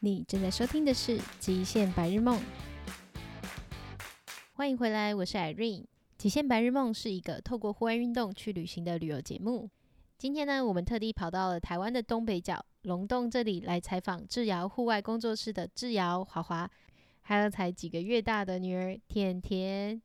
你正在收听的是《极限白日梦》，欢迎回来，我是 Irene。《极限白日梦》是一个透过户外运动去旅行的旅游节目。今天呢，我们特地跑到了台湾的东北角龙洞这里来采访智瑶户外工作室的智瑶、华华，还有才几个月大的女儿甜甜。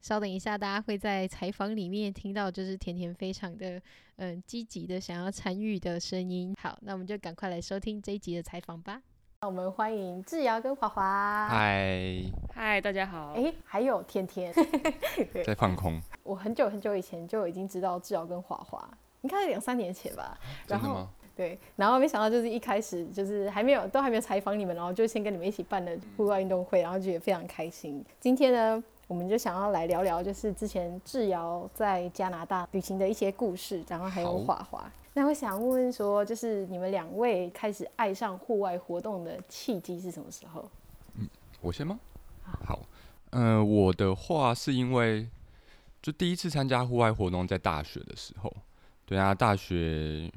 稍等一下，大家会在采访里面听到，就是甜甜非常的嗯积极的想要参与的声音。好，那我们就赶快来收听这一集的采访吧。我们欢迎致尧跟华华。嗨，嗨，大家好。哎，还有天天 在放空。我很久很久以前就已经知道致尧跟华华，应该两三年前吧。然后对，然后没想到就是一开始就是还没有都还没有采访你们，然后就先跟你们一起办了户外运动会，然后就觉得非常开心。今天呢，我们就想要来聊聊，就是之前智瑶在加拿大旅行的一些故事，然后还有华华。那我想问问说，就是你们两位开始爱上户外活动的契机是什么时候？嗯，我先吗？好，嗯、呃，我的话是因为就第一次参加户外活动在大学的时候，对啊，大学，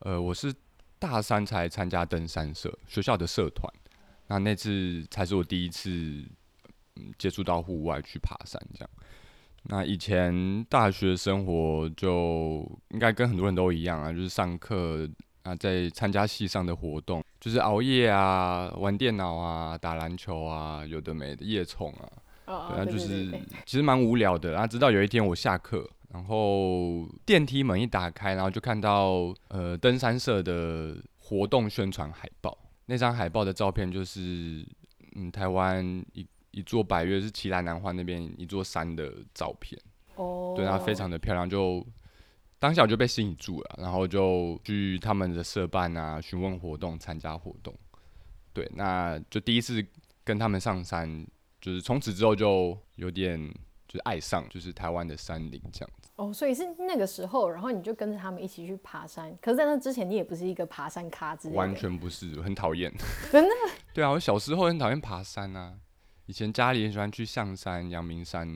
呃，我是大三才参加登山社，学校的社团，那那次才是我第一次嗯接触到户外去爬山这样。那以前大学生活就应该跟很多人都一样啊，就是上课啊，在参加系上的活动，就是熬夜啊，玩电脑啊，打篮球啊，有的没的夜冲啊，哦、对啊，就是其实蛮无聊的。然后直到有一天我下课，然后电梯门一打开，然后就看到呃登山社的活动宣传海报，那张海报的照片就是嗯台湾一。一座百月是奇莱南花那边一座山的照片，哦，对，它非常的漂亮，就当下我就被吸引住了，然后就去他们的社办啊，询问活动，参加活动，对，那就第一次跟他们上山，就是从此之后就有点就是爱上，就是台湾的山林这样子。哦，所以是那个时候，然后你就跟着他们一起去爬山，可是在那之前你也不是一个爬山咖之类的，完全不是，很讨厌，真的？对啊，我小时候很讨厌爬山啊。以前家里很喜欢去象山、阳明山，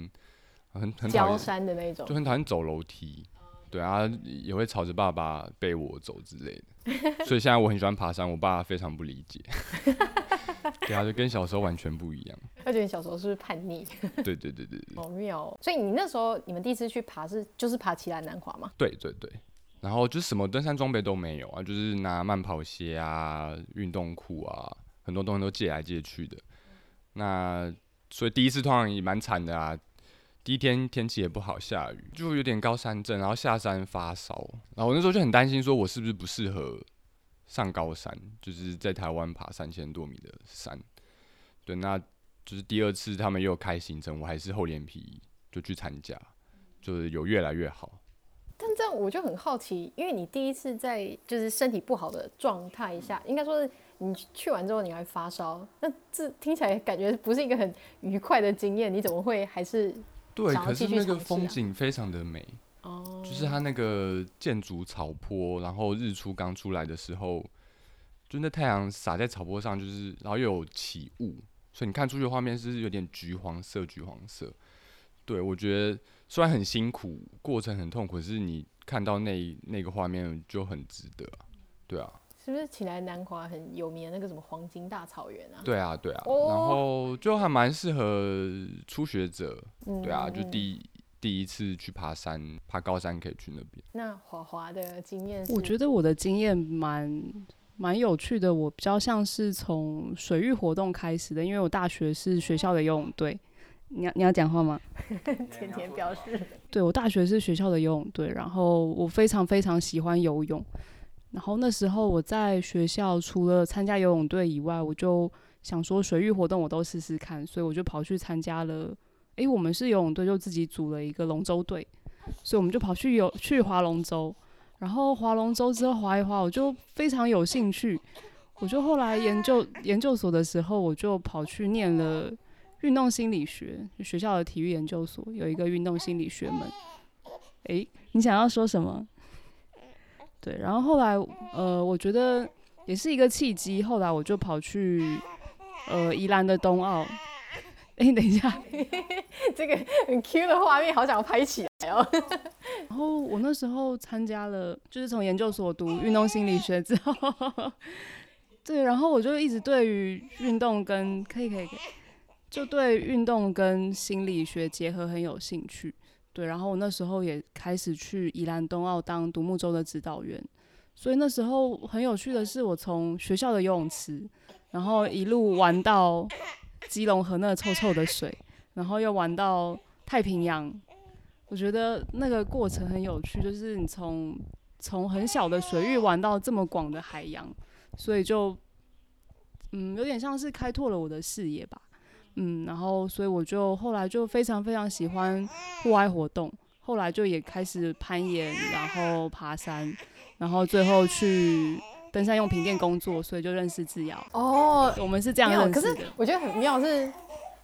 很很讨厌山的那种，就很讨厌走楼梯。对啊，也会吵着爸爸背我走之类的。所以现在我很喜欢爬山，我爸非常不理解。对啊，就跟小时候完全不一样。他觉得你小时候是不是叛逆？对对对对对。好妙哦。所以你那时候你们第一次去爬是就是爬奇兰南华吗？对对对。然后就是什么登山装备都没有啊，就是拿慢跑鞋啊、运动裤啊，很多东西都借来借去的。那所以第一次通常也蛮惨的啊，第一天天气也不好，下雨，就有点高山症，然后下山发烧，然后我那时候就很担心，说我是不是不适合上高山，就是在台湾爬三千多米的山。对，那就是第二次他们又开行程，我还是厚脸皮就去参加，就是有越来越好。但这样我就很好奇，因为你第一次在就是身体不好的状态下，应该说是。你去完之后你还发烧，那这听起来感觉不是一个很愉快的经验。你怎么会还是对？可是那个风景非常的美哦，就是它那个建筑草坡，然后日出刚出来的时候，就那太阳洒在草坡上，就是然后又有起雾，所以你看出去的画面是有点橘黄色，橘黄色。对，我觉得虽然很辛苦，过程很痛苦，可是你看到那那个画面就很值得啊，对啊。是不是起来南华很有名的那个什么黄金大草原啊？对啊，对啊，哦、然后就还蛮适合初学者，嗯、对啊，就第第一次去爬山，爬高山可以去那边。那华华的经验，我觉得我的经验蛮蛮有趣的，我比较像是从水域活动开始的，因为我大学是学校的游泳队。你要 你要讲话吗？甜甜表示，对，我大学是学校的游泳队，然后我非常非常喜欢游泳。然后那时候我在学校，除了参加游泳队以外，我就想说水域活动我都试试看，所以我就跑去参加了。诶，我们是游泳队，就自己组了一个龙舟队，所以我们就跑去游去划龙舟。然后划龙舟之后划一划，我就非常有兴趣。我就后来研究研究所的时候，我就跑去念了运动心理学，学校的体育研究所有一个运动心理学门。诶，你想要说什么？对，然后后来，呃，我觉得也是一个契机。后来我就跑去，呃，宜兰的冬奥。哎，等一下，这个很 Q 的画面，好想拍起来哦。然后我那时候参加了，就是从研究所读运动心理学之后，对，然后我就一直对于运动跟可以可以可以，就对运动跟心理学结合很有兴趣。对，然后我那时候也开始去宜兰东澳当独木舟的指导员。所以那时候很有趣的是，我从学校的游泳池，然后一路玩到基隆河那臭臭的水，然后又玩到太平洋。我觉得那个过程很有趣，就是你从从很小的水域玩到这么广的海洋，所以就嗯有点像是开拓了我的视野吧。嗯，然后所以我就后来就非常非常喜欢户外活动，后来就也开始攀岩，然后爬山，然后最后去登山用品店工作，所以就认识志尧。哦，我们是这样认识的。可是我觉得很妙是，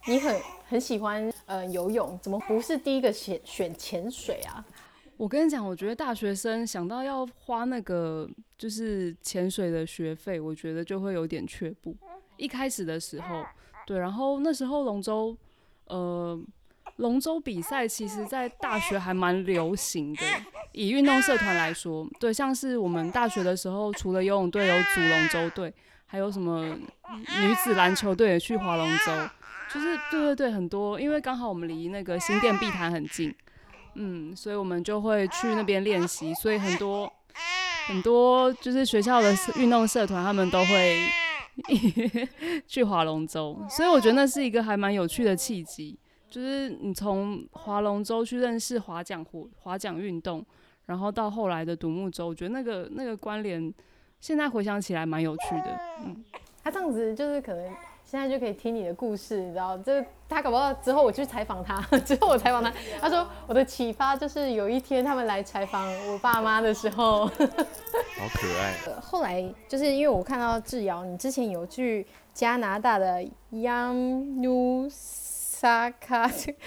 你很很喜欢呃游泳，怎么不是第一个选选潜水啊？我跟你讲，我觉得大学生想到要花那个就是潜水的学费，我觉得就会有点却步。一开始的时候。对，然后那时候龙舟，呃，龙舟比赛其实在大学还蛮流行的。以运动社团来说，对，像是我们大学的时候，除了游泳队有组龙舟队，还有什么女子篮球队也去划龙舟，就是对对对，很多。因为刚好我们离那个新店碧潭很近，嗯，所以我们就会去那边练习。所以很多很多就是学校的运动社团，他们都会。去划龙舟，所以我觉得那是一个还蛮有趣的契机，就是你从划龙舟去认识划桨活划桨运动，然后到后来的独木舟，我觉得那个那个关联，现在回想起来蛮有趣的。嗯，他这样子就是可能。现在就可以听你的故事，你知道？这他搞不好之后我去采访他，之后我采访他，他说我的启发就是有一天他们来采访我爸妈的时候，好可爱。后来就是因为我看到智瑶，你之前有去加拿大的 Yamnuska，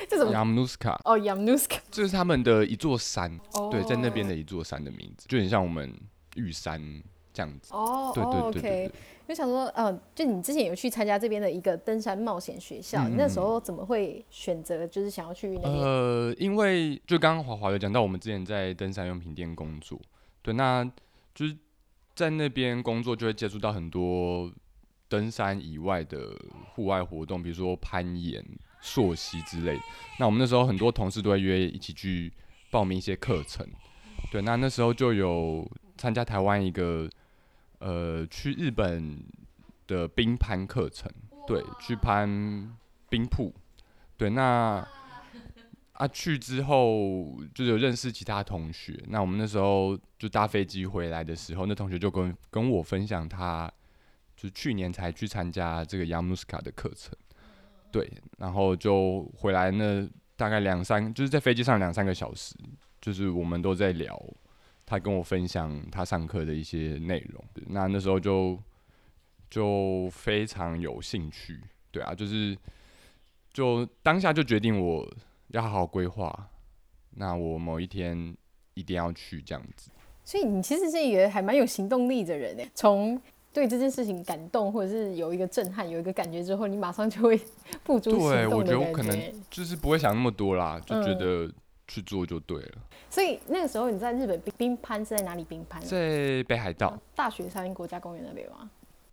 这什么？Yamnuska 哦，Yamnuska，这是他们的一座山，oh. 对，在那边的一座山的名字，就很像我们玉山这样子。哦，对对对对对。就想说，呃，就你之前有去参加这边的一个登山冒险学校，嗯、你那时候怎么会选择就是想要去那边？呃，因为就刚刚华华有讲到，我们之前在登山用品店工作，对，那就是在那边工作就会接触到很多登山以外的户外活动，比如说攀岩、溯溪之类的。那我们那时候很多同事都会约一起去报名一些课程，对，那那时候就有参加台湾一个。呃，去日本的冰攀课程，对，去攀冰瀑，对，那啊去之后就有认识其他同学，那我们那时候就搭飞机回来的时候，那同学就跟跟我分享，他就去年才去参加这个 Yamnuska 的课程，对，然后就回来那大概两三，就是在飞机上两三个小时，就是我们都在聊。他跟我分享他上课的一些内容，那那时候就就非常有兴趣，对啊，就是就当下就决定我要好好规划，那我某一天一定要去这样子。所以你其实是一个还蛮有行动力的人诶，从对这件事情感动或者是有一个震撼、有一个感觉之后，你马上就会 付诸行动的。对，我觉得我可能就是不会想那么多啦，就觉得。嗯去做就对了。所以那个时候你在日本冰冰攀是在哪里冰攀？在北海道、啊、大雪山国家公园那边吗？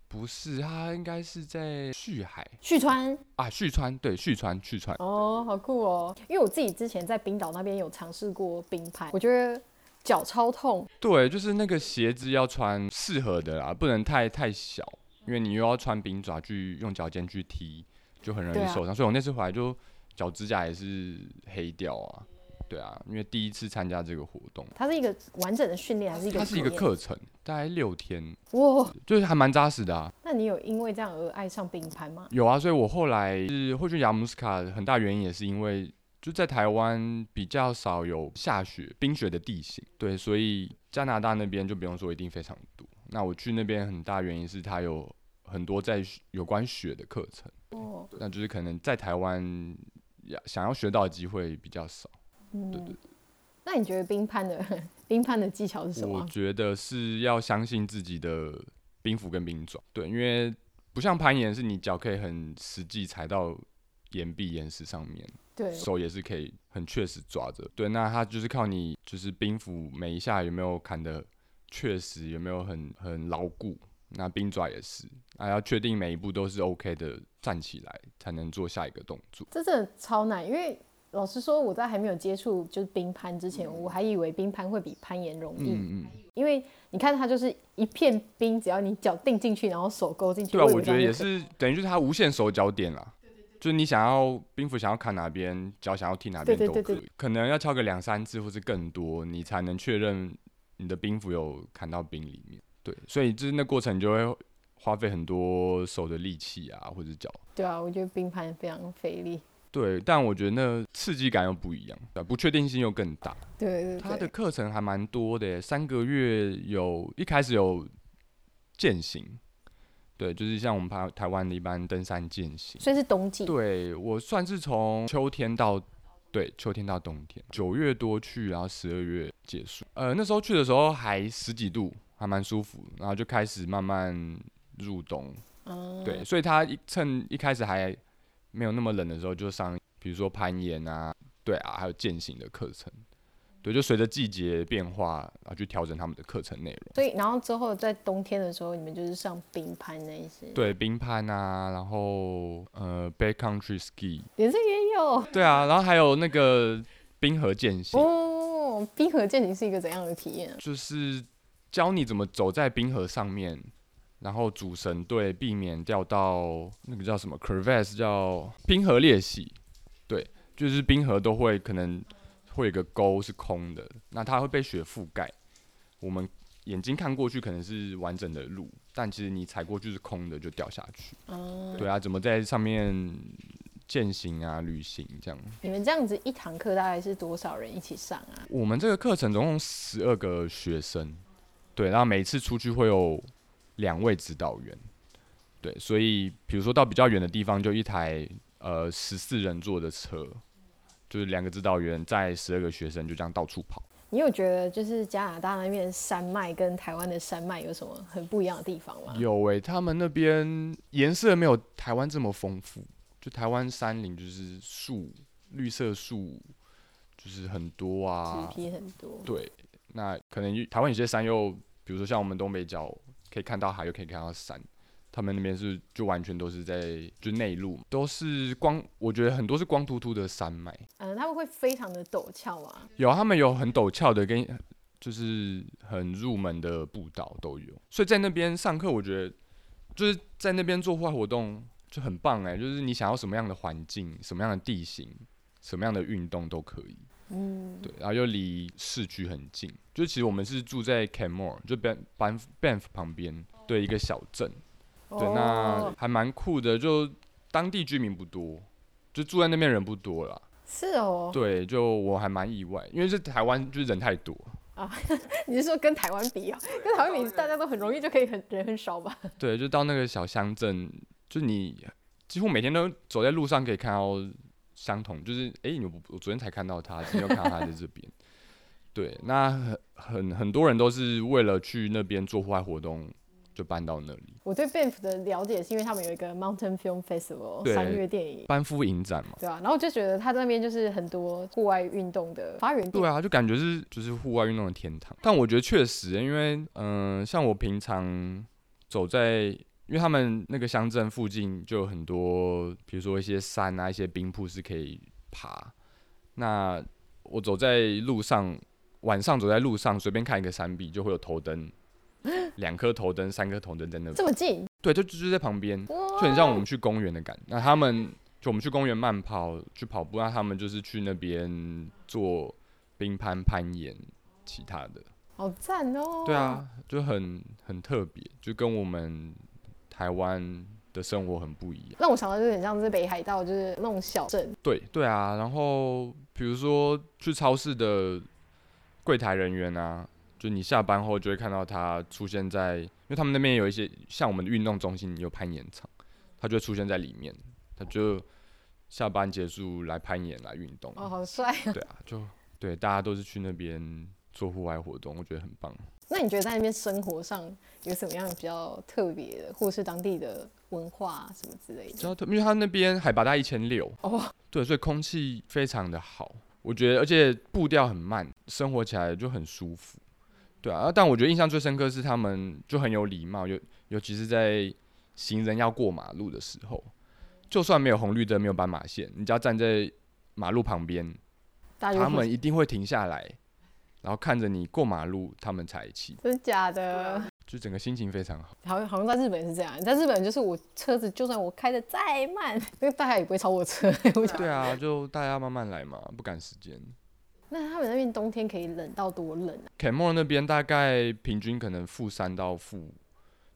不是，它应该是在旭海。旭川啊，旭川对，旭川旭川。哦，好酷哦！因为我自己之前在冰岛那边有尝试过冰攀，我觉得脚超痛。对，就是那个鞋子要穿适合的啦，不能太太小，因为你又要穿冰爪去用脚尖去踢，就很容易受伤。啊、所以我那次回来就脚指甲也是黑掉啊。对啊，因为第一次参加这个活动，它是一个完整的训练还是一个？它是一个课程，大概六天。哇，就是还蛮扎实的啊。那你有因为这样而爱上冰攀吗？有啊，所以我后来是会去雅姆斯卡，很大原因也是因为就在台湾比较少有下雪、冰雪的地形，对，所以加拿大那边就不用说一定非常多。那我去那边很大原因是它有很多在有关雪的课程，哦，那就是可能在台湾要想要学到的机会比较少。嗯，对对对。那你觉得冰攀的冰攀的技巧是什么？我觉得是要相信自己的冰斧跟冰爪。对，因为不像攀岩，是你脚可以很实际踩到岩壁、岩石上面，对，手也是可以很确实抓着。对，那它就是靠你，就是冰斧每一下有没有砍的确实，有没有很很牢固。那冰爪也是，啊，要确定每一步都是 OK 的，站起来才能做下一个动作。这真的超难，因为老实说，我在还没有接触就是冰攀之前，我还以为冰攀会比攀岩容易。嗯嗯。因为你看它就是一片冰，只要你脚定进去，然后手勾进去。对啊，我觉得也是等于就是它无限手脚点啦。就是你想要冰斧想要砍哪边，脚想要踢哪边都可以。可能要敲个两三次或是更多，你才能确认你的冰斧有砍到冰里面。对，所以就是那过程就会花费很多手的力气啊，或者脚。对啊，我觉得冰攀非常费力。对，但我觉得那刺激感又不一样，对，不确定性又更大。对对对，他的课程还蛮多的，三个月有一开始有践行。对，就是像我们台台湾的一般登山践行，所以是冬季。对，我算是从秋天到，对，秋天到冬天，九月多去，然后十二月结束。呃，那时候去的时候还十几度，还蛮舒服，然后就开始慢慢入冬。嗯，对，所以他一趁一开始还没有那么冷的时候，就上，比如说攀岩啊，对啊，还有健行的课程。对，就随着季节变化，然后去调整他们的课程内容。所以，然后之后在冬天的时候，你们就是上冰攀那一些。对，冰攀啊，然后呃，backcountry ski，连这也有。对啊，然后还有那个冰河健行。哦，冰河健行是一个怎样的体验啊？就是教你怎么走在冰河上面，然后主神队，避免掉到那个叫什么 crevasse，叫冰河裂隙。对，就是冰河都会可能。会有个沟是空的，那它会被雪覆盖。我们眼睛看过去可能是完整的路，但其实你踩过去是空的，就掉下去。嗯，对啊，怎么在上面践行啊、旅行这样？你们这样子一堂课大概是多少人一起上啊？我们这个课程总共十二个学生，对，然后每次出去会有两位指导员，对，所以比如说到比较远的地方，就一台呃十四人座的车。就是两个指导员载十二个学生就这样到处跑。你有觉得就是加拿大那边山脉跟台湾的山脉有什么很不一样的地方吗？有诶、欸，他们那边颜色没有台湾这么丰富。就台湾山林就是树，绿色树就是很多啊，植被很多。对，那可能台湾有些山又，比如说像我们东北角可以看到海，又可以看到山。他们那边是就完全都是在就内陆，都是光，我觉得很多是光秃秃的山脉。嗯，他们会非常的陡峭啊？有，他们有很陡峭的跟就是很入门的步道都有。所以在那边上课，我觉得就是在那边做户外活动就很棒哎，就是你想要什么样的环境、什么样的地形、什么样的运动都可以。嗯，对，然后又离市区很近，就其实我们是住在 Canmore，就 Banff Banff 旁边，对，一个小镇。对，那还蛮酷的，就当地居民不多，就住在那边人不多啦。是哦。对，就我还蛮意外，因为是台湾，就是人太多。啊，你是说跟台湾比啊？跟台湾比，大家都很容易就可以很人很少吧？对，就到那个小乡镇，就你几乎每天都走在路上可以看到相同，就是哎、欸，你我昨天才看到他，今天又看到他在这边。对，那很很很多人都是为了去那边做户外活动。就搬到那里。我对 Banff 的了解是因为他们有一个 Mountain Film Festival 三月电影班夫影展嘛，对啊，然后就觉得他那边就是很多户外运动的发源地。对啊，就感觉是就是户外运动的天堂。但我觉得确实，因为嗯、呃，像我平常走在，因为他们那个乡镇附近就有很多，比如说一些山啊，一些冰瀑是可以爬。那我走在路上，晚上走在路上，随便看一个山壁就会有头灯。两颗头灯，三颗头灯在那边，这么近？对，就就在旁边，就很像我们去公园的感觉。那他们就我们去公园慢跑，去跑步，那他们就是去那边做冰攀、攀岩，其他的。好赞哦！对啊，就很很特别，就跟我们台湾的生活很不一样。让我想到就是很像是北海道，就是那种小镇。对对啊，然后比如说去超市的柜台人员啊。就你下班后就会看到他出现在，因为他们那边有一些像我们的运动中心有攀岩场，他就会出现在里面。他就下班结束来攀岩来运动。哦，好帅啊！对啊，就对，大家都是去那边做户外活动，我觉得很棒。那你觉得在那边生活上有什么样比较特别的，或是当地的文化什么之类的？比较特，因为它那边海拔大概一千六哦，对，所以空气非常的好，我觉得，而且步调很慢，生活起来就很舒服。对啊，但我觉得印象最深刻是他们就很有礼貌，尤尤其是在行人要过马路的时候，就算没有红绿灯、没有斑马线，你只要站在马路旁边，他们一定会停下来，然后看着你过马路，他们才骑。真的假的？就整个心情非常好。好像好像在日本是这样，在日本就是我车子就算我开的再慢，因为大家也不会超 我车。对啊，就大家慢慢来嘛，不赶时间。那他们那边冬天可以冷到多冷啊？Kenmore 那边大概平均可能负三到负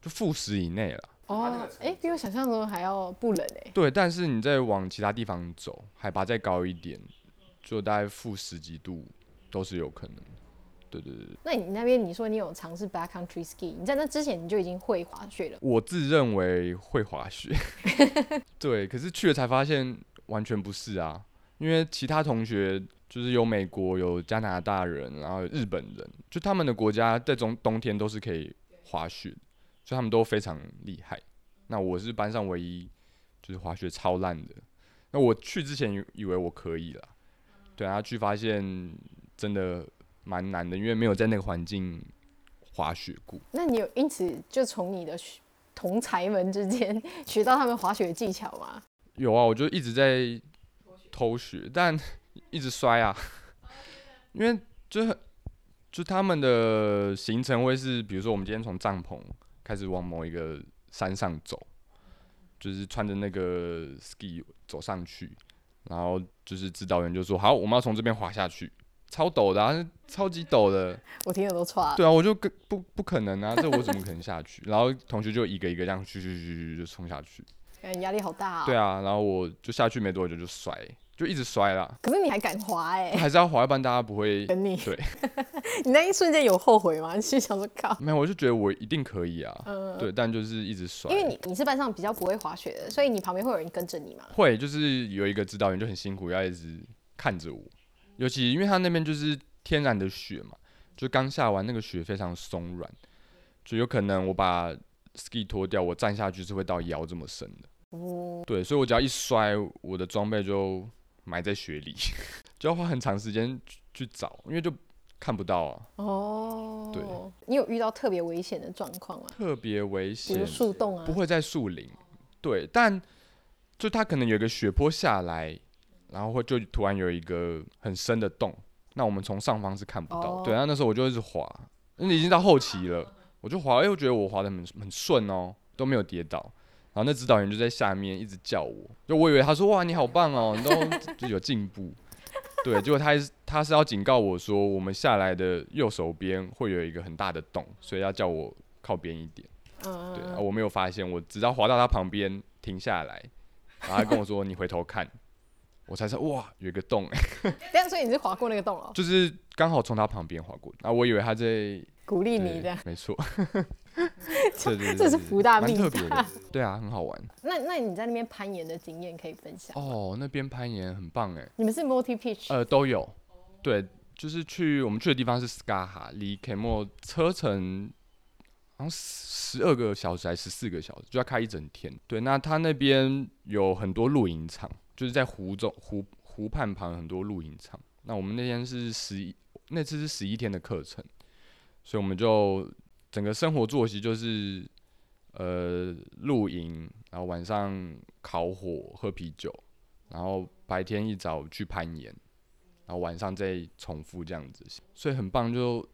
就负十以内了。哦，哎、欸，比我想象中还要不冷哎、欸。对，但是你再往其他地方走，海拔再高一点，就大概负十几度都是有可能。对对对。那你那边你说你有尝试 backcountry ski，你在那之前你就已经会滑雪了？我自认为会滑雪，对，可是去了才发现完全不是啊，因为其他同学。就是有美国、有加拿大人，然后有日本人，就他们的国家在中冬天都是可以滑雪，所以他们都非常厉害。那我是班上唯一就是滑雪超烂的。那我去之前以为我可以了，对啊，去发现真的蛮难的，因为没有在那个环境滑雪过。那你有因此就从你的同才们之间学到他们滑雪的技巧吗？有啊，我就一直在偷学，但。一直摔啊，因为就就他们的行程会是，比如说我们今天从帐篷开始往某一个山上走，就是穿着那个 ski 走上去，然后就是指导员就说好，我们要从这边滑下去，超陡的啊，超级陡的，我听了都喘。对啊，我就跟不不可能啊，这我怎么可能下去？然后同学就一个一个这样去去去去就冲下去，感觉压力好大啊。对啊，然后我就下去没多久就摔。就一直摔啦，可是你还敢滑哎、欸？还是要滑，一般大家不会跟你。对，你那一瞬间有后悔吗？你心想说靠，没有，我就觉得我一定可以啊。嗯，对，但就是一直摔。因为你你是班上比较不会滑雪的，所以你旁边会有人跟着你吗？会，就是有一个指导员就很辛苦，要一直看着我。尤其因为它那边就是天然的雪嘛，就刚下完那个雪非常松软，就有可能我把 ski 脱掉，我站下去是会到腰这么深的。哦，对，所以我只要一摔，我的装备就。埋在雪里，就要花很长时间去找，因为就看不到啊。哦，对，你有遇到特别危险的状况吗？特别危险，比如树洞啊？不会在树林，对，但就它可能有一个雪坡下来，然后会就突然有一个很深的洞，那我们从上方是看不到。哦、对，然后那时候我就一直滑，因为已经到后期了，我就滑，哎，我觉得我滑的很很顺哦，都没有跌倒。然后那指导员就在下面一直叫我，就我以为他说哇你好棒哦，你都就有进步，对，结果他他是要警告我说我们下来的右手边会有一个很大的洞，所以要叫我靠边一点，对，我没有发现，我直到滑到他旁边停下来，然后他跟我说 你回头看，我才说哇有一个洞哎，这样所以你是滑过那个洞哦？就是刚好从他旁边滑过，然后我以为他在鼓励你的，没错。这这是福大命大，对啊，很好玩。那那你在那边攀岩的经验可以分享？哦，那边攀岩很棒哎。你们是 multi pitch？呃，都有。对，就是去我们去的地方是 Skaha，离 Kenmore 车程好像十二个小时还是十四个小时，就要开一整天。对，那他那边有很多露营场，就是在湖中湖湖畔旁很多露营场。那我们那天是十一，那次是十一天的课程，所以我们就。整个生活作息就是，呃，露营，然后晚上烤火喝啤酒，然后白天一早去攀岩，然后晚上再重复这样子，所以很棒，就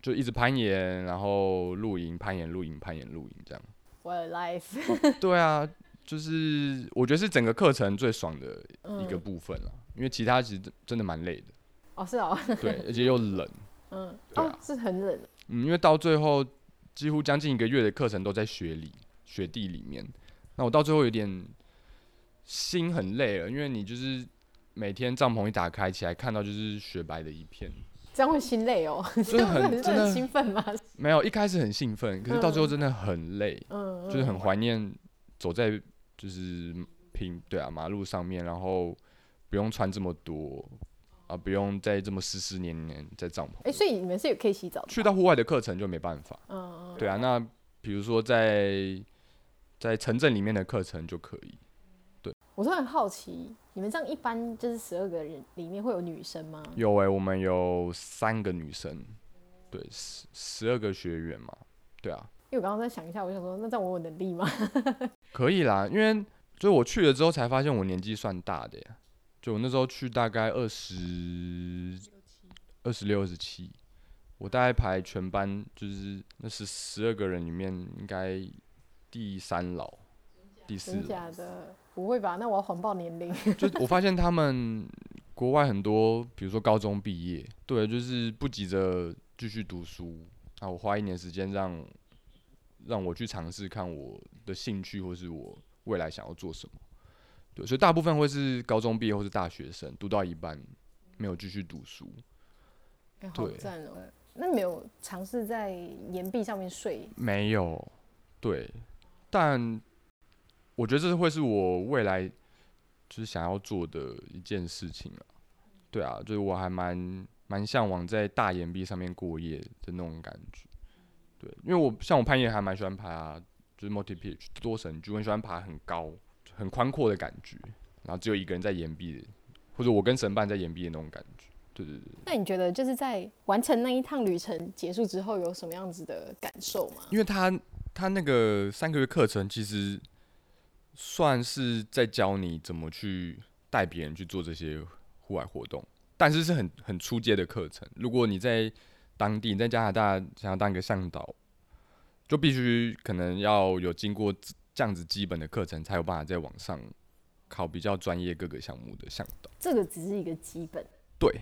就一直攀岩，然后露营、攀岩、露营、攀岩、露营这样。Life！对啊，就是我觉得是整个课程最爽的一个部分了，嗯、因为其他其实真的蛮累的。哦，是哦。对，而且又冷。嗯。啊、哦，是很冷。嗯，因为到最后几乎将近一个月的课程都在雪里、雪地里面，那我到最后有点心很累了，因为你就是每天帐篷一打开起来，看到就是雪白的一片，这样会心累哦，就是很真的兴奋吗？没有，一开始很兴奋，可是到最后真的很累，嗯，就是很怀念走在就是平对啊马路上面，然后不用穿这么多。啊，不用再这么湿湿黏黏在帐篷。哎、欸，所以你们是有可以洗澡的？去到户外的课程就没办法。嗯嗯对啊，那比如说在在城镇里面的课程就可以。对。我突然好奇，你们这样一般就是十二个人里面会有女生吗？有哎、欸，我们有三个女生。对，十十二个学员嘛，对啊。因为我刚刚在想一下，我想说，那这样我有能力吗？可以啦，因为就我去了之后才发现我年纪算大的呀。就我那时候去大概二十二十六、二十七，我大概排全班就是那是十二个人里面应该第三老、第四老。真假的？不会吧？那我要谎报年龄。就我发现他们国外很多，比如说高中毕业，对，就是不急着继续读书，那我花一年时间让。让我去尝试看我的兴趣，或是我未来想要做什么。对，所以大部分会是高中毕业或是大学生，读到一半没有继续读书。欸、好赞哦！对那没有尝试在岩壁上面睡？没有，对。但我觉得这是会是我未来就是想要做的一件事情了。对啊，就是我还蛮蛮向往在大岩壁上面过夜的那种感觉。对，因为我像我攀岩还蛮喜欢爬，就是 multi pitch 多神就，我很喜欢爬很高、很宽阔的感觉，然后只有一个人在岩壁，或者我跟神伴在岩壁的那种感觉。对对对。那你觉得就是在完成那一趟旅程结束之后，有什么样子的感受吗？因为他他那个三个月课程其实算是在教你怎么去带别人去做这些户外活动，但是是很很初阶的课程。如果你在当地在加拿大想要当一个向导，就必须可能要有经过这样子基本的课程，才有办法在网上考比较专业各个项目的向导。这个只是一个基本。对，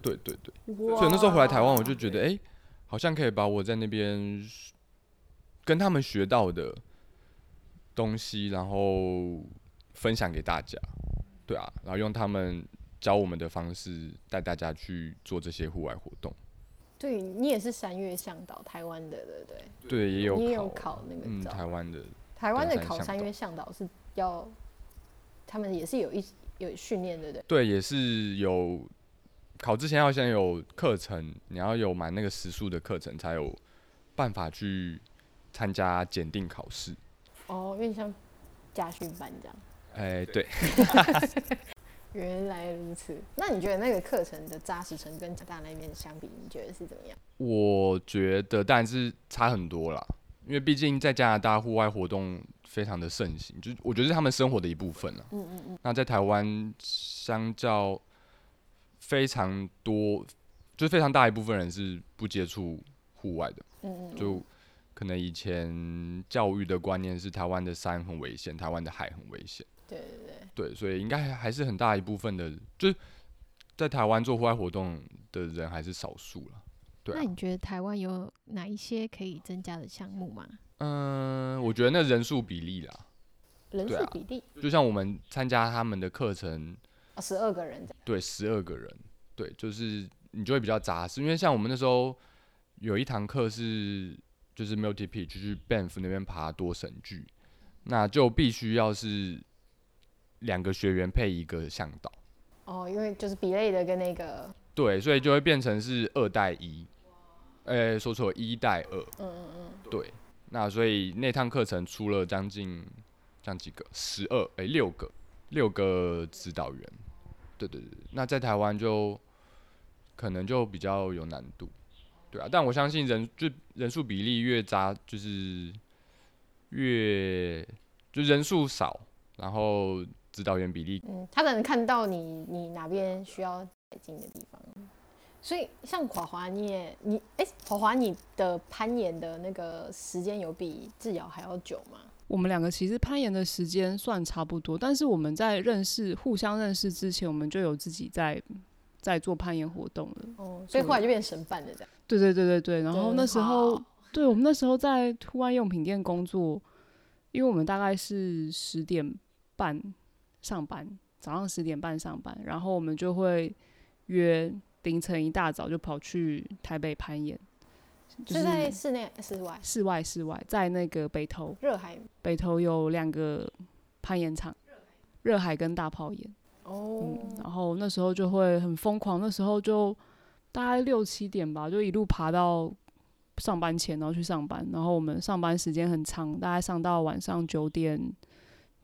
对对对。所以那时候回来台湾，我就觉得，哎、欸，好像可以把我在那边跟他们学到的东西，然后分享给大家。对啊，然后用他们教我们的方式带大家去做这些户外活动。对，你也是三月向导，台湾的，对不对？对，也有，你也有考那个，嗯，台湾的，台湾的考三月向导是要，他们也是有一有训练，对不对？对，也是有考之前要先有课程，你要有满那个时数的课程，才有办法去参加检定考试。哦，有点像家训班这样。哎、欸，对。原来如此，那你觉得那个课程的扎实程跟加拿大那边相比，你觉得是怎么样？我觉得当然是差很多啦，因为毕竟在加拿大户外活动非常的盛行，就我觉得是他们生活的一部分了。嗯嗯嗯。那在台湾，相较非常多，就非常大一部分人是不接触户外的。嗯嗯嗯。就可能以前教育的观念是台湾的山很危险，台湾的海很危险。对对对。对，所以应该还是很大一部分的，就是在台湾做户外活动的人还是少数了。对啊。那你觉得台湾有哪一些可以增加的项目吗？嗯，我觉得那人数比例啦。人数比例。就像我们参加他们的课程，十二个人。对，十二个人。对，就是你就会比较扎实，因为像我们那时候有一堂课是就是 multi pitch 去 Banff 那边爬多神剧，那就必须要是。两个学员配一个向导，哦，因为就是比类的跟那个，对，所以就会变成是二带一，哎、欸，说错了，一带二，嗯嗯嗯，对，那所以那趟课程出了将近，将几个，十二，哎，六个，六个指导员，对对对，那在台湾就可能就比较有难度，对啊，但我相信人就人数比例越扎，就是越就人数少，然后。指导员比例，嗯，他可能看到你，你哪边需要改进的地方，所以像华华，你也你，哎、欸，华华，你的攀岩的那个时间有比致尧还要久吗？我们两个其实攀岩的时间算差不多，但是我们在认识、互相认识之前，我们就有自己在在做攀岩活动了。哦，所以后来就变神办了，这样。对对对对对，然后那时候，对我们那时候在户外用品店工作，因为我们大概是十点半。上班早上十点半上班，然后我们就会约凌晨一大早就跑去台北攀岩，就是在室内、室外、室外、室外，在那个北投热海，北投有两个攀岩场，热海跟大炮岩。哦、嗯，然后那时候就会很疯狂，那时候就大概六七点吧，就一路爬到上班前，然后去上班，然后我们上班时间很长，大概上到晚上九点。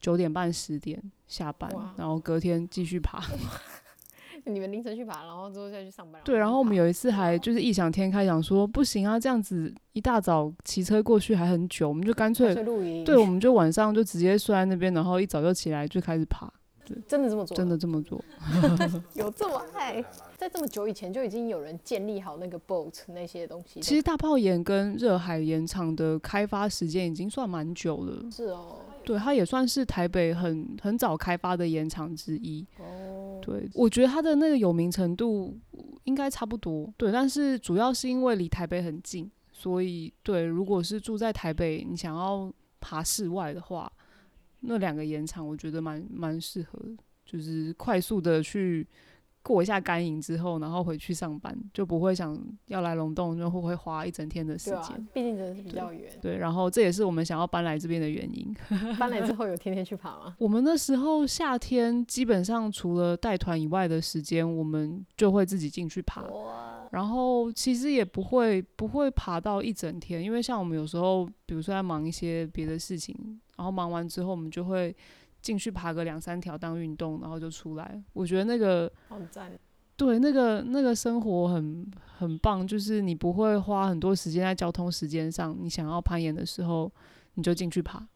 九点半十点下班，然后隔天继续爬。你们凌晨去爬，然后之后再去上班。对，然后我们有一次还就是异想天开，想说不行啊，这样子一大早骑车过去还很久，我们就干脆露营。对，我们就晚上就直接睡在那边，然后一早就起来就开始爬。对，真的这么做？真的这么做？有这么爱？在这么久以前就已经有人建立好那个 boat 那些东西。其实大炮岩跟热海盐场的开发时间已经算蛮久了。是哦。对，它也算是台北很很早开发的盐场之一。哦。对，我觉得它的那个有名程度应该差不多。对，但是主要是因为离台北很近，所以对，如果是住在台北，你想要爬室外的话。那两个盐场我觉得蛮蛮适合，就是快速的去过一下干瘾之后，然后回去上班，就不会想要来龙洞，就会会花一整天的时间。毕竟真的是比较远。对，然后这也是我们想要搬来这边的原因。搬来之后有天天去爬吗？我们那时候夏天基本上除了带团以外的时间，我们就会自己进去爬。然后其实也不会不会爬到一整天，因为像我们有时候，比如说在忙一些别的事情。然后忙完之后，我们就会进去爬个两三条当运动，然后就出来。我觉得那个好赞，对，那个那个生活很很棒，就是你不会花很多时间在交通时间上。你想要攀岩的时候，你就进去爬。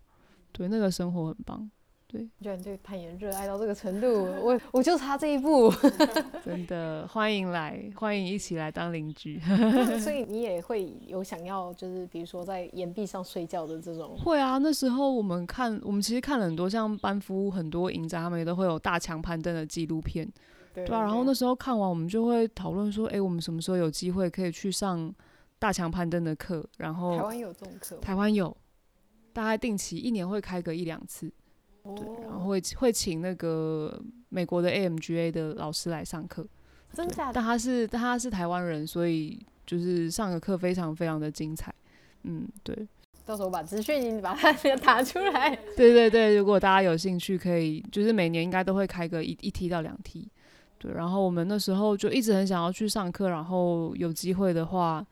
对，那个生活很棒。对，我觉得你对攀岩热爱到这个程度，我我就差这一步。真的，欢迎来，欢迎一起来当邻居。所以你也会有想要，就是比如说在岩壁上睡觉的这种。会啊，那时候我们看，我们其实看了很多像班夫很多营长，他们也都会有大墙攀登的纪录片。对，对啊，然后那时候看完，我们就会讨论说，哎，我们什么时候有机会可以去上大墙攀登的课？然后台湾有这种课？台湾有，大概定期一年会开个一两次。对，然后会会请那个美国的 AMGA 的老师来上课，真假的？但他是但他是台湾人，所以就是上个课非常非常的精彩。嗯，对。到时候我把资讯把它 打出来。对对对，如果大家有兴趣，可以就是每年应该都会开个一一梯到两梯。对，然后我们那时候就一直很想要去上课，然后有机会的话。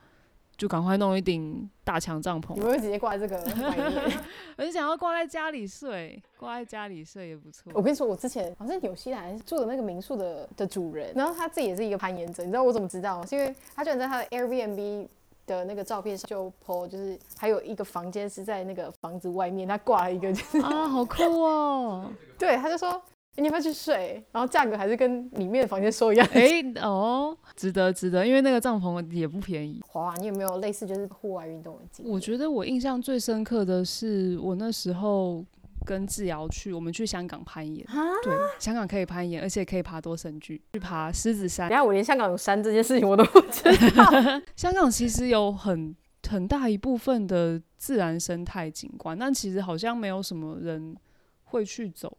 就赶快弄一顶大墙帐篷。你会直接挂在这个 外面？我就想要挂在家里睡，挂在家里睡也不错。我跟你说，我之前好像纽西兰住的那个民宿的的主人，然后他自己也是一个攀岩者。你知道我怎么知道吗？是因为他居然在他的 Airbnb 的那个照片上就 po，就是还有一个房间是在那个房子外面，他挂了一个、就是。啊，好酷哦！对，他就说。你要不要去睡？然后价格还是跟里面的房间收一样？哎、欸、哦，值得值得，因为那个帐篷也不便宜。哇，你有没有类似就是户外运动的经验？我觉得我印象最深刻的是我那时候跟志瑶去，我们去香港攀岩。对，香港可以攀岩，而且可以爬多神巨，去爬狮子山。等下我连香港有山这件事情我都不知道。香港其实有很很大一部分的自然生态景观，但其实好像没有什么人会去走。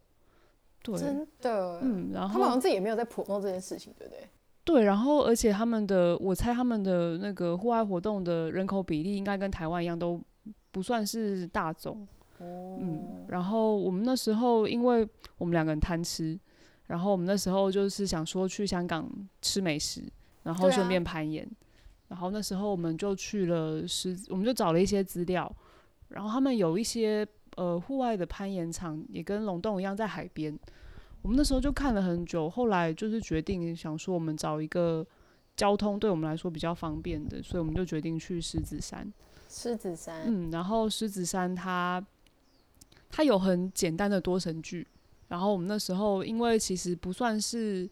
对真的，嗯，然后他们好像自己也没有在 promote 这件事情，对不对？对，然后而且他们的，我猜他们的那个户外活动的人口比例应该跟台湾一样，都不算是大众。哦，嗯，然后我们那时候，因为我们两个人贪吃，然后我们那时候就是想说去香港吃美食，然后顺便攀岩。啊、然后那时候我们就去了是，我们就找了一些资料，然后他们有一些。呃，户外的攀岩场也跟龙洞一样在海边。我们那时候就看了很久，后来就是决定想说，我们找一个交通对我们来说比较方便的，所以我们就决定去狮子山。狮子山，嗯，然后狮子山它它有很简单的多神锯，然后我们那时候因为其实不算是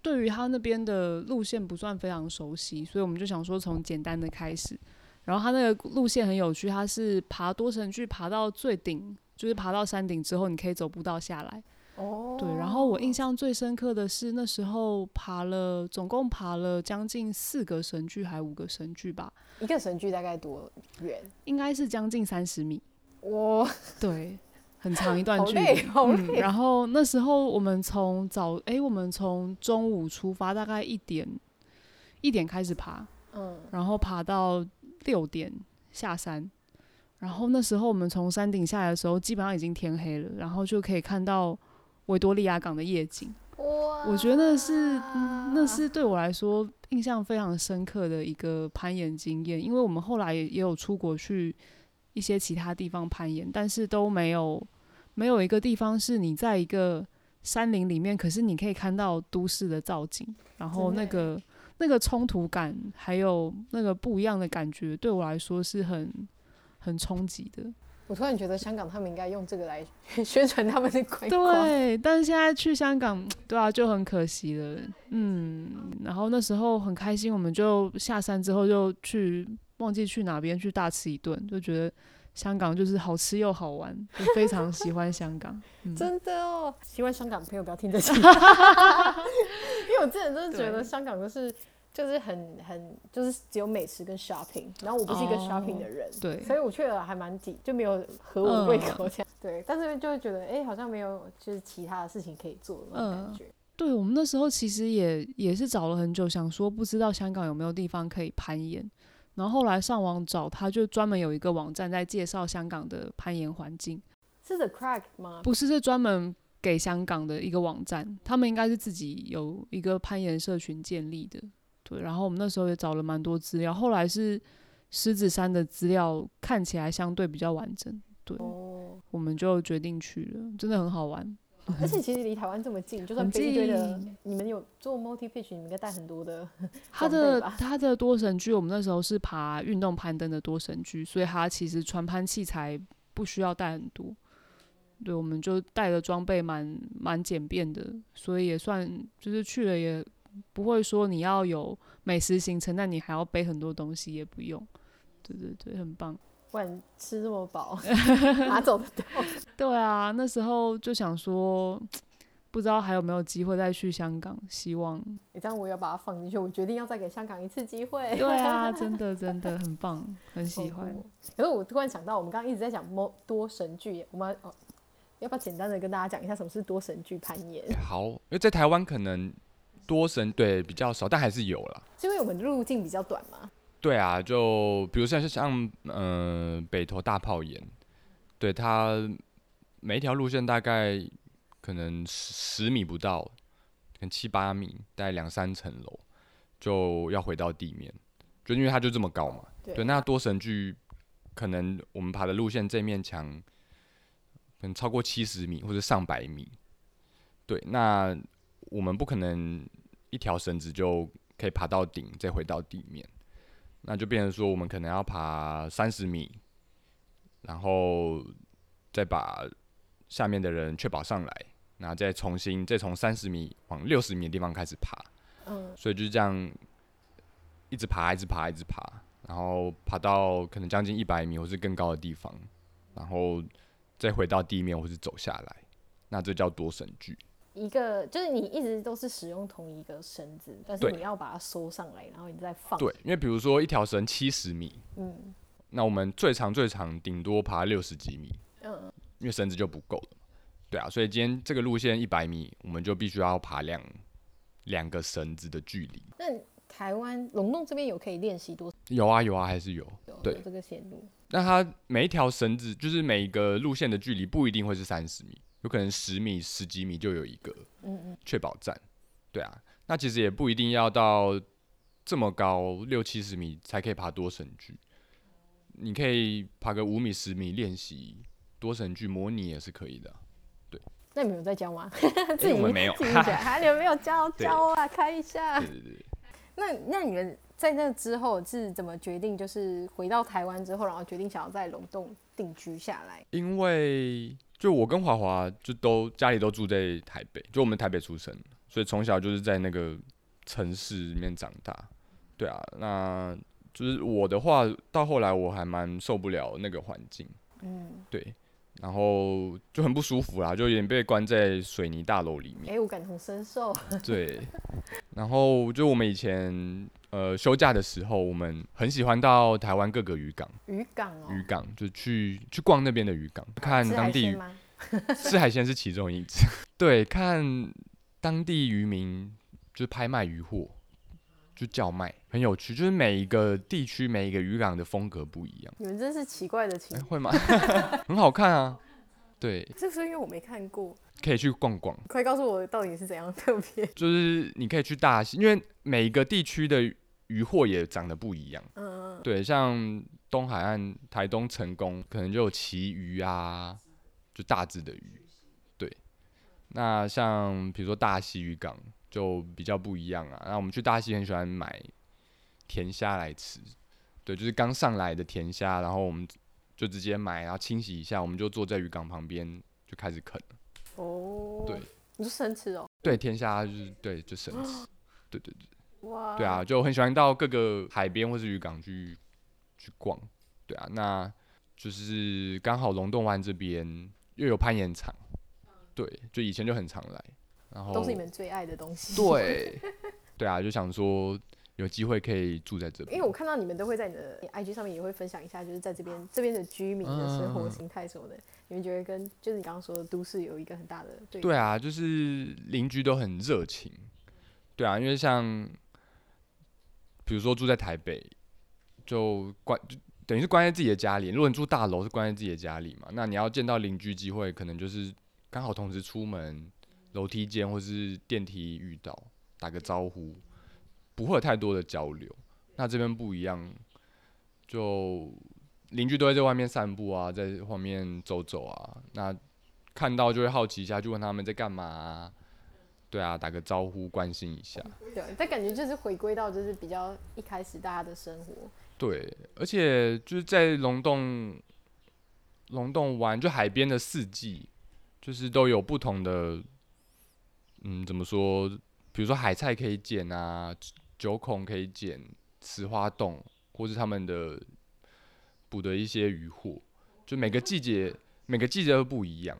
对于它那边的路线不算非常熟悉，所以我们就想说从简单的开始。然后它那个路线很有趣，它是爬多层距爬到最顶，就是爬到山顶之后，你可以走步道下来。哦。对，然后我印象最深刻的是那时候爬了，总共爬了将近四个神距还五个神距吧。一个神距大概多远？应该是将近三十米。哇。对，很长一段距离。嗯，然后那时候我们从早，哎，我们从中午出发，大概一点一点开始爬。嗯。然后爬到。六点下山，然后那时候我们从山顶下来的时候，基本上已经天黑了，然后就可以看到维多利亚港的夜景。哇！我觉得那是那是对我来说印象非常深刻的一个攀岩经验，因为我们后来也也有出国去一些其他地方攀岩，但是都没有没有一个地方是你在一个山林里面，可是你可以看到都市的造景，然后那个那个冲突感，还有那个不一样的感觉，对我来说是很很冲击的。我突然觉得香港他们应该用这个来 宣传他们的观光。对，但是现在去香港，对啊，就很可惜了。嗯，然后那时候很开心，我们就下山之后就去，忘记去哪边去大吃一顿，就觉得香港就是好吃又好玩，就非常喜欢香港。嗯、真的哦，希望香港朋友不要听这些，因为我之前真的觉得香港就是。就是很很就是只有美食跟 shopping，然后我不是一个 shopping 的人，哦、对，所以我去了还蛮抵，就没有合我胃口这样，嗯、对，但是就会觉得哎、欸，好像没有就是其他的事情可以做的那种感觉。嗯、对，我们那时候其实也也是找了很久，想说不知道香港有没有地方可以攀岩，然后后来上网找，他就专门有一个网站在介绍香港的攀岩环境。是 The Crack 吗？不是，是专门给香港的一个网站，他们应该是自己有一个攀岩社群建立的。对，然后我们那时候也找了蛮多资料，后来是狮子山的资料看起来相对比较完整，对，哦、我们就决定去了，真的很好玩。而且其实离台湾这么近，就算飞机的，你们有做 multi pitch，你们应该带很多的。它的它的多绳距，我们那时候是爬运动攀登的多绳距，所以它其实传攀器材不需要带很多。对，我们就带的装备蛮蛮简便的，所以也算就是去了也。不会说你要有美食行程，那你还要背很多东西，也不用。对对对，很棒。不然吃这么饱，哪走得动？对啊，那时候就想说，不知道还有没有机会再去香港。希望你这样，我要把它放进去。我决定要再给香港一次机会。对啊，真的真的很棒，很喜欢。可是我突然想到，我们刚刚一直在讲多神剧，我们哦，要不要简单的跟大家讲一下什么是多神距攀岩？好，因为在台湾可能。多神对比较少，但还是有啦。是因为我们路径比较短吗？对啊，就比如像是像嗯、呃、北投大炮岩，对它每一条路线大概可能十十米不到，可能七八米，大概两三层楼就要回到地面，就因为它就这么高嘛。对，对，那多神距可能我们爬的路线这面墙可能超过七十米或者上百米，对，那。我们不可能一条绳子就可以爬到顶，再回到地面，那就变成说我们可能要爬三十米，然后再把下面的人确保上来，然后再重新再从三十米往六十米的地方开始爬。嗯，所以就是这样一直爬，一直爬，一直爬，然后爬到可能将近一百米或是更高的地方，然后再回到地面或是走下来，那这叫多绳距。一个就是你一直都是使用同一个绳子，但是你要把它收上来，然后你再放。对，因为比如说一条绳七十米，嗯，那我们最长最长顶多爬六十几米，嗯，因为绳子就不够了，对啊，所以今天这个路线一百米，我们就必须要爬两两个绳子的距离。那台湾龙洞这边有可以练习多？有啊有啊，还是有，有对有这个线路。那它每一条绳子就是每一个路线的距离不一定会是三十米。有可能十米、十几米就有一个确保站，对啊，那其实也不一定要到这么高，六七十米才可以爬多绳距。你可以爬个五米、十米练习多绳距模拟也是可以的，对。那你们有在教吗？自己我们没有，自己还你们没有教 教啊？开一下。对对对。那那你们在那之后是怎么决定？就是回到台湾之后，然后决定想要在龙洞定居下来？因为。就我跟华华就都家里都住在台北，就我们台北出生，所以从小就是在那个城市里面长大。对啊，那就是我的话，到后来我还蛮受不了那个环境，嗯，对，然后就很不舒服啦，就有点被关在水泥大楼里面。哎、欸，我感同身受。对，然后就我们以前呃休假的时候，我们很喜欢到台湾各个渔港，渔港哦，渔港就去去逛那边的渔港，看当地。吃海鲜是其中一次，对，看当地渔民就是拍卖渔获，就叫卖，很有趣。就是每一个地区、每一个渔港的风格不一样。你们真是奇怪的情、欸，会吗？很好看啊，对。是不是因为我没看过？可以去逛逛。快告诉我到底是怎样特别？就是你可以去大溪，因为每一个地区的渔货也长得不一样。嗯，对，像东海岸、台东成功，可能就有旗鱼啊。就大只的鱼，对。那像比如说大溪渔港就比较不一样啊。那我们去大溪很喜欢买甜虾来吃，对，就是刚上来的甜虾，然后我们就直接买，然后清洗一下，我们就坐在渔港旁边就开始啃。哦，对，你是生吃哦？对，甜虾就是对，就生吃。对对对，哇，对啊，就很喜欢到各个海边或是渔港去去逛。对啊，那就是刚好龙洞湾这边又有攀岩场，对，就以前就很常来，然后都是你们最爱的东西。对，对啊，就想说有机会可以住在这边，因为我看到你们都会在你的 IG 上面也会分享一下，就是在这边这边的居民的生活形态什么的，嗯、你们觉得跟就是你刚刚说的都市有一个很大的对？对啊，就是邻居都很热情。对啊，因为像比如说住在台北，就关就等于是关在自己的家里。如果你住大楼，是关在自己的家里嘛，那你要见到邻居机会，可能就是刚好同时出门，楼梯间或是电梯遇到，打个招呼，不会有太多的交流。那这边不一样，就邻居都会在外面散步啊，在外面走走啊，那看到就会好奇一下，就问他们在干嘛啊。对啊，打个招呼，关心一下。对，但感觉就是回归到就是比较一开始大家的生活。对，而且就是在龙洞，龙洞玩就海边的四季，就是都有不同的，嗯，怎么说？比如说海菜可以捡啊，九孔可以捡，雌花洞，或是他们的捕的一些渔获，就每个季节每个季节都不一样。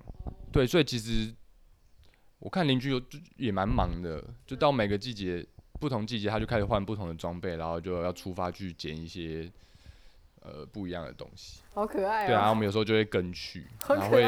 对，所以其实。我看邻居有就也蛮忙的，就到每个季节不同季节，他就开始换不同的装备，然后就要出发去捡一些呃不一样的东西。好可爱哦！对啊，我们有时候就会跟去，然后会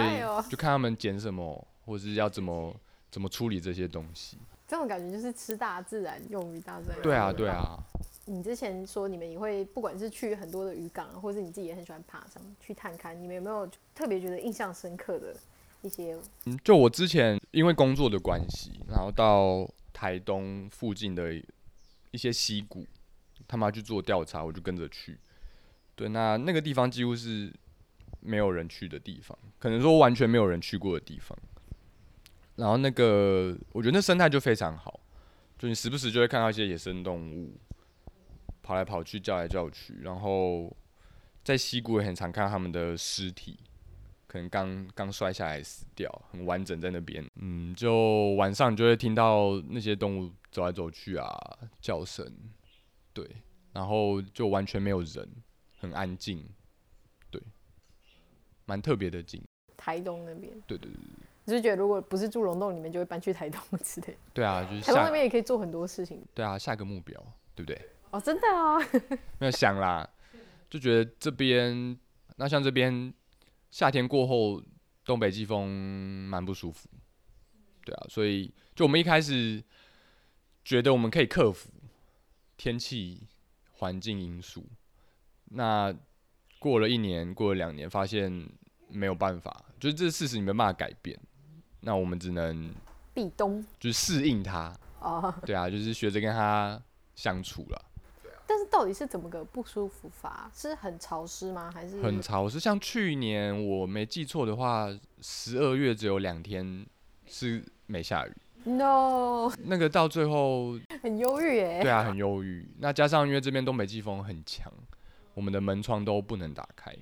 就看他们捡什么，或者是要怎么怎么处理这些东西。这种感觉就是吃大自然，用于大自然。对啊，对啊。你之前说你们也会，不管是去很多的渔港，或者是你自己也很喜欢爬山去探勘，你们有没有特别觉得印象深刻的？一些，嗯，就我之前因为工作的关系，然后到台东附近的一些溪谷，他们要去做调查，我就跟着去。对，那那个地方几乎是没有人去的地方，可能说完全没有人去过的地方。然后那个，我觉得那生态就非常好，就你时不时就会看到一些野生动物跑来跑去、叫来叫去，然后在溪谷也很常看到他们的尸体。可能刚刚摔下来死掉，很完整在那边。嗯，就晚上你就会听到那些动物走来走去啊，叫声，对，然后就完全没有人，很安静，对，蛮特别的景。台东那边。对对对对。你是觉得如果不是住龙洞，你们就会搬去台东之类？对啊，就是台东那边也可以做很多事情。对啊，下个目标，对不对？哦，真的啊、哦。没有想啦，就觉得这边，那像这边。夏天过后，东北季风蛮不舒服，对啊，所以就我们一开始觉得我们可以克服天气环境因素，那过了一年，过了两年，发现没有办法，就是这事实你没办法改变，那我们只能避冬，就是适应它。哦，对啊，就是学着跟它相处了。但是到底是怎么个不舒服法？是很潮湿吗？还是很潮湿？像去年我没记错的话，十二月只有两天是没下雨。No，那个到最后 很忧郁耶。对啊，很忧郁。那加上因为这边东北季风很强，我们的门窗都不能打开，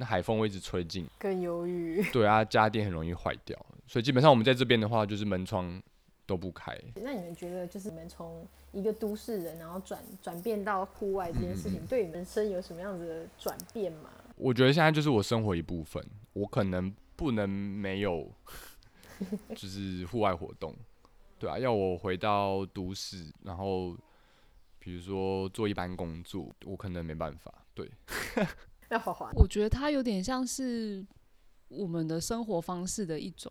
那海风会一直吹进，更忧郁。对啊，家电很容易坏掉，所以基本上我们在这边的话，就是门窗都不开。那你们觉得，就是你们从一个都市人，然后转转变到户外这件事情，嗯、对你们生有什么样子的转变吗？我觉得现在就是我生活一部分，我可能不能没有，就是户外活动，对啊，要我回到都市，然后比如说做一般工作，我可能没办法。对，我觉得它有点像是我们的生活方式的一种，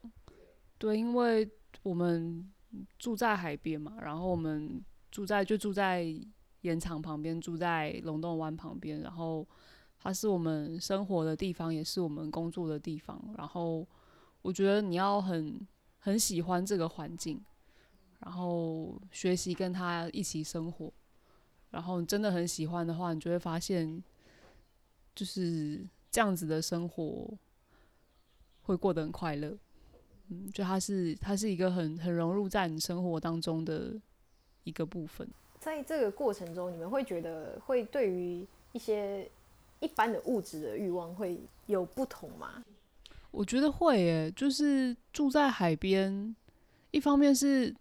对，因为我们。住在海边嘛，然后我们住在就住在盐场旁边，住在龙洞湾旁边，然后它是我们生活的地方，也是我们工作的地方。然后我觉得你要很很喜欢这个环境，然后学习跟他一起生活，然后你真的很喜欢的话，你就会发现就是这样子的生活会过得很快乐。嗯，就它是它是一个很很融入在你生活当中的一个部分。在这个过程中，你们会觉得会对于一些一般的物质的欲望会有不同吗？我觉得会耶，就是住在海边，一方面是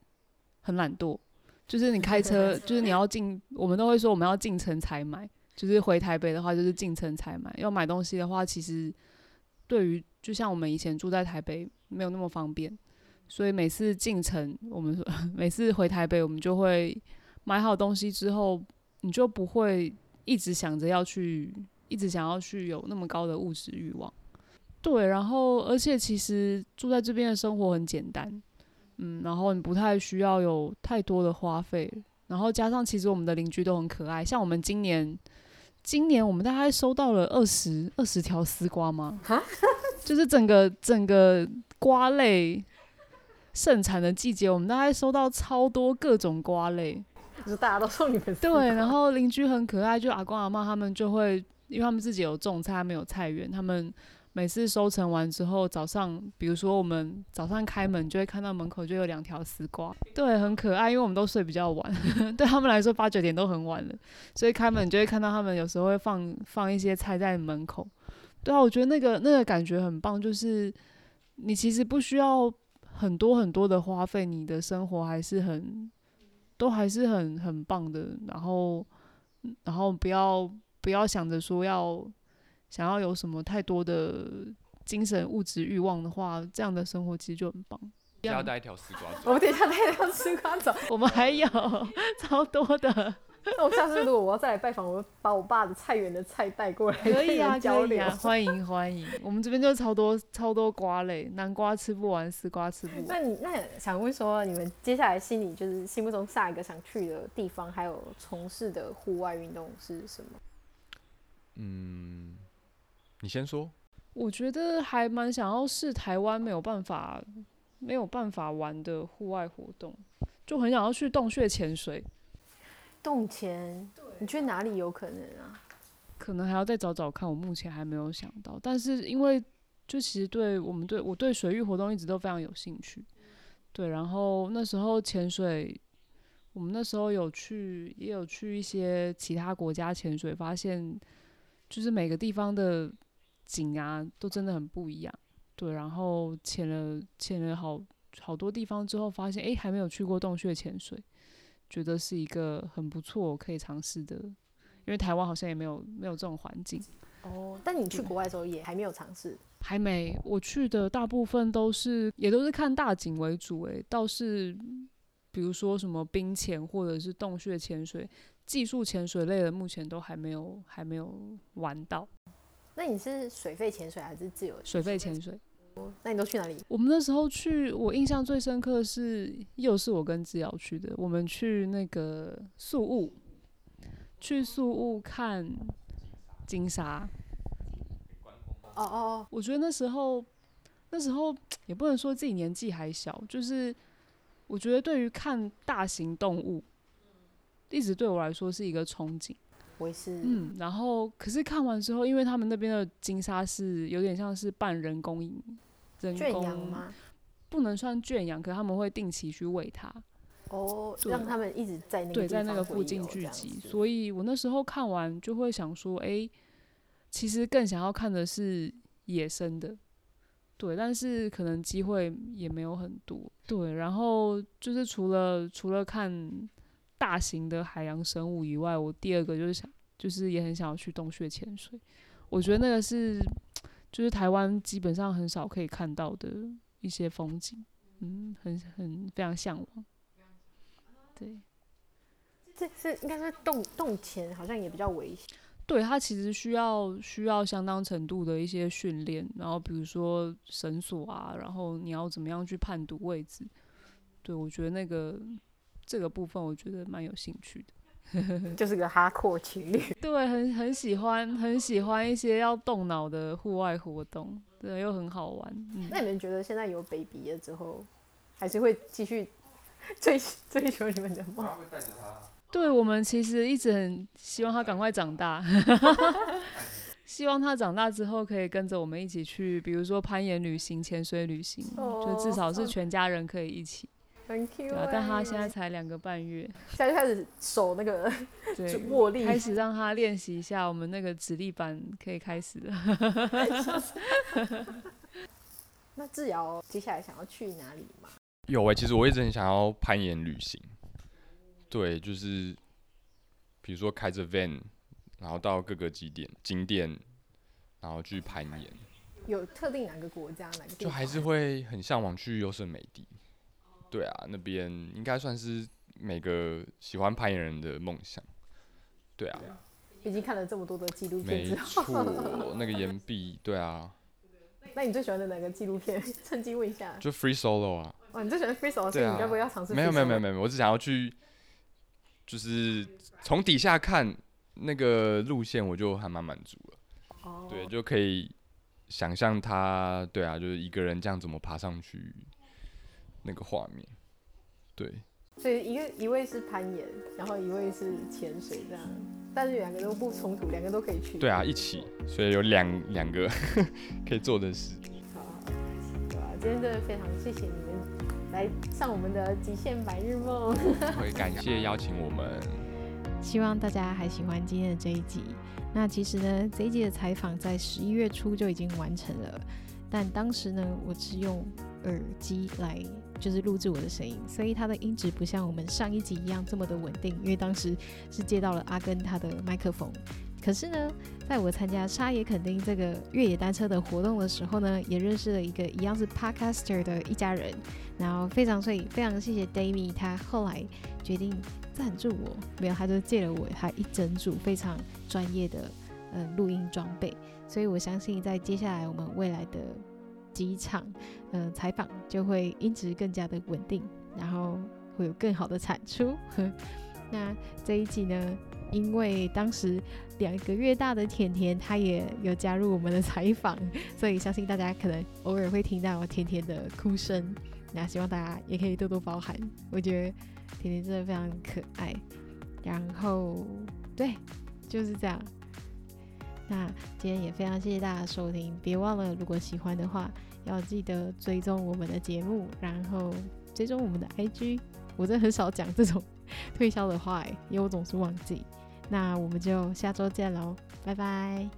很懒惰，就是你开车，就是你要进，我们都会说我们要进城才买，就是回台北的话就是进城采买，要买东西的话，其实对于就像我们以前住在台北没有那么方便，所以每次进城，我们 每次回台北，我们就会买好东西之后，你就不会一直想着要去，一直想要去有那么高的物质欲望。对，然后而且其实住在这边的生活很简单，嗯，然后你不太需要有太多的花费，然后加上其实我们的邻居都很可爱，像我们今年，今年我们大概收到了二十二十条丝瓜吗？哈 就是整个整个瓜类盛产的季节，我们大概收到超多各种瓜类，就是大家都送你们对，然后邻居很可爱，就阿公阿妈他们就会，因为他们自己有种菜，他们有菜园，他们。每次收成完之后，早上比如说我们早上开门，就会看到门口就有两条丝瓜，对，很可爱。因为我们都睡比较晚，对他们来说八九点都很晚了，所以开门就会看到他们有时候会放放一些菜在门口。对啊，我觉得那个那个感觉很棒，就是你其实不需要很多很多的花费，你的生活还是很都还是很很棒的。然后然后不要不要想着说要。想要有什么太多的精神物质欲望的话，这样的生活其实就很棒。要带一条丝瓜走，我等一下带一条丝瓜走。我们还有超多的。那我下次如果我要再来拜访，我把我爸的菜园的菜带过来，可以啊，交流。可以啊，欢迎欢迎。我们这边就超多超多瓜类，南瓜吃不完，丝瓜吃不完。那你那想问说，你们接下来心里就是心目中下一个想去的地方，还有从事的户外运动是什么？嗯。你先说。我觉得还蛮想要试台湾没有办法没有办法玩的户外活动，就很想要去洞穴潜水。洞潜？你觉得哪里有可能啊？可能还要再找找看，我目前还没有想到。但是因为就其实对我们对我对水域活动一直都非常有兴趣。对，然后那时候潜水，我们那时候有去也有去一些其他国家潜水，发现就是每个地方的。景啊，都真的很不一样，对。然后潜了潜了好好多地方之后，发现哎，还没有去过洞穴潜水，觉得是一个很不错可以尝试的。因为台湾好像也没有没有这种环境。哦，但你去国外的时候也还没有尝试？还没，我去的大部分都是也都是看大景为主，哎，倒是比如说什么冰潜或者是洞穴潜水，技术潜水类的，目前都还没有还没有玩到。那你是水肺潜水还是自由水？水肺潜水。那你都去哪里？我们那时候去，我印象最深刻的是，又是我跟志尧去的。我们去那个宿雾，去宿雾看金沙。哦哦哦！我觉得那时候，那时候也不能说自己年纪还小，就是我觉得对于看大型动物，一直对我来说是一个憧憬。我是嗯，然后可是看完之后，因为他们那边的金沙是有点像是半人工人工圈养吗？不能算圈养，可他们会定期去喂它。哦，让他们一直在那个对，在那个附近聚集。所以我那时候看完就会想说，哎，其实更想要看的是野生的，对，但是可能机会也没有很多。对，然后就是除了除了看。大型的海洋生物以外，我第二个就是想，就是也很想要去洞穴潜水。我觉得那个是，就是台湾基本上很少可以看到的一些风景，嗯，很很非常向往。对，这是应该是洞洞潜，好像也比较危险。对，它其实需要需要相当程度的一些训练，然后比如说绳索啊，然后你要怎么样去判读位置。对，我觉得那个。这个部分我觉得蛮有兴趣的，就是个哈阔情侣。对，很很喜欢，很喜欢一些要动脑的户外活动，对，又很好玩。嗯、那你们觉得现在有 baby 了之后，还是会继续追追求你们的梦？对，我们其实一直很希望他赶快长大。希望他长大之后可以跟着我们一起去，比如说攀岩旅行、潜水旅行，哦、就至少是全家人可以一起。很 cute，、啊、但他现在才两个半月，现在就开始手那个 对 握力，开始让他练习一下我们那个指力板可以开始了。那志尧接下来想要去哪里吗？有哎、欸，其实我一直很想要攀岩旅行。对，就是比如说开着 van，然后到各个景点景点，然后去攀岩。有特定哪个国家哪个？就还是会很向往去优胜美地。对啊，那边应该算是每个喜欢攀岩人的梦想。对啊，已经看了这么多的纪录片之后，没错，那个岩壁，对啊。那你最喜欢的哪个纪录片？趁机问一下。就 Free Solo 啊。哦，你最喜欢 Free Solo，所以你该不会要尝试？没有没有没有没有，我只想要去，就是从底下看那个路线，我就还蛮满足了。哦。对，就可以想象他，对啊，就是一个人这样怎么爬上去。那个画面，对，所以一个一位是攀岩，然后一位是潜水这样，但是两个都不冲突，两个都可以去。对啊，一起，所以有两两个 可以做的事。好，好，对啊，今天真的非常谢谢你们来上我们的极限白日梦。会感谢邀请我们，希望大家还喜欢今天的这一集。那其实呢，这一集的采访在十一月初就已经完成了，但当时呢，我是用耳机来。就是录制我的声音，所以它的音质不像我们上一集一样这么的稳定。因为当时是接到了阿根他的麦克风，可是呢，在我参加沙野垦丁这个越野单车的活动的时候呢，也认识了一个一样是 Podcaster 的一家人，然后非常所以非常谢谢 Dami，他后来决定赞助我，没有他就借了我他一整组非常专业的嗯录音装备，所以我相信在接下来我们未来的。几场，呃，采访就会音质更加的稳定，然后会有更好的产出。那这一集呢，因为当时两个月大的甜甜她也有加入我们的采访，所以相信大家可能偶尔会听到甜甜的哭声。那希望大家也可以多多包涵，我觉得甜甜真的非常可爱。然后，对，就是这样。那今天也非常谢谢大家收听，别忘了如果喜欢的话，要记得追踪我们的节目，然后追踪我们的 IG。我真很少讲这种 推销的话，因为我总是忘记。那我们就下周见喽，拜拜。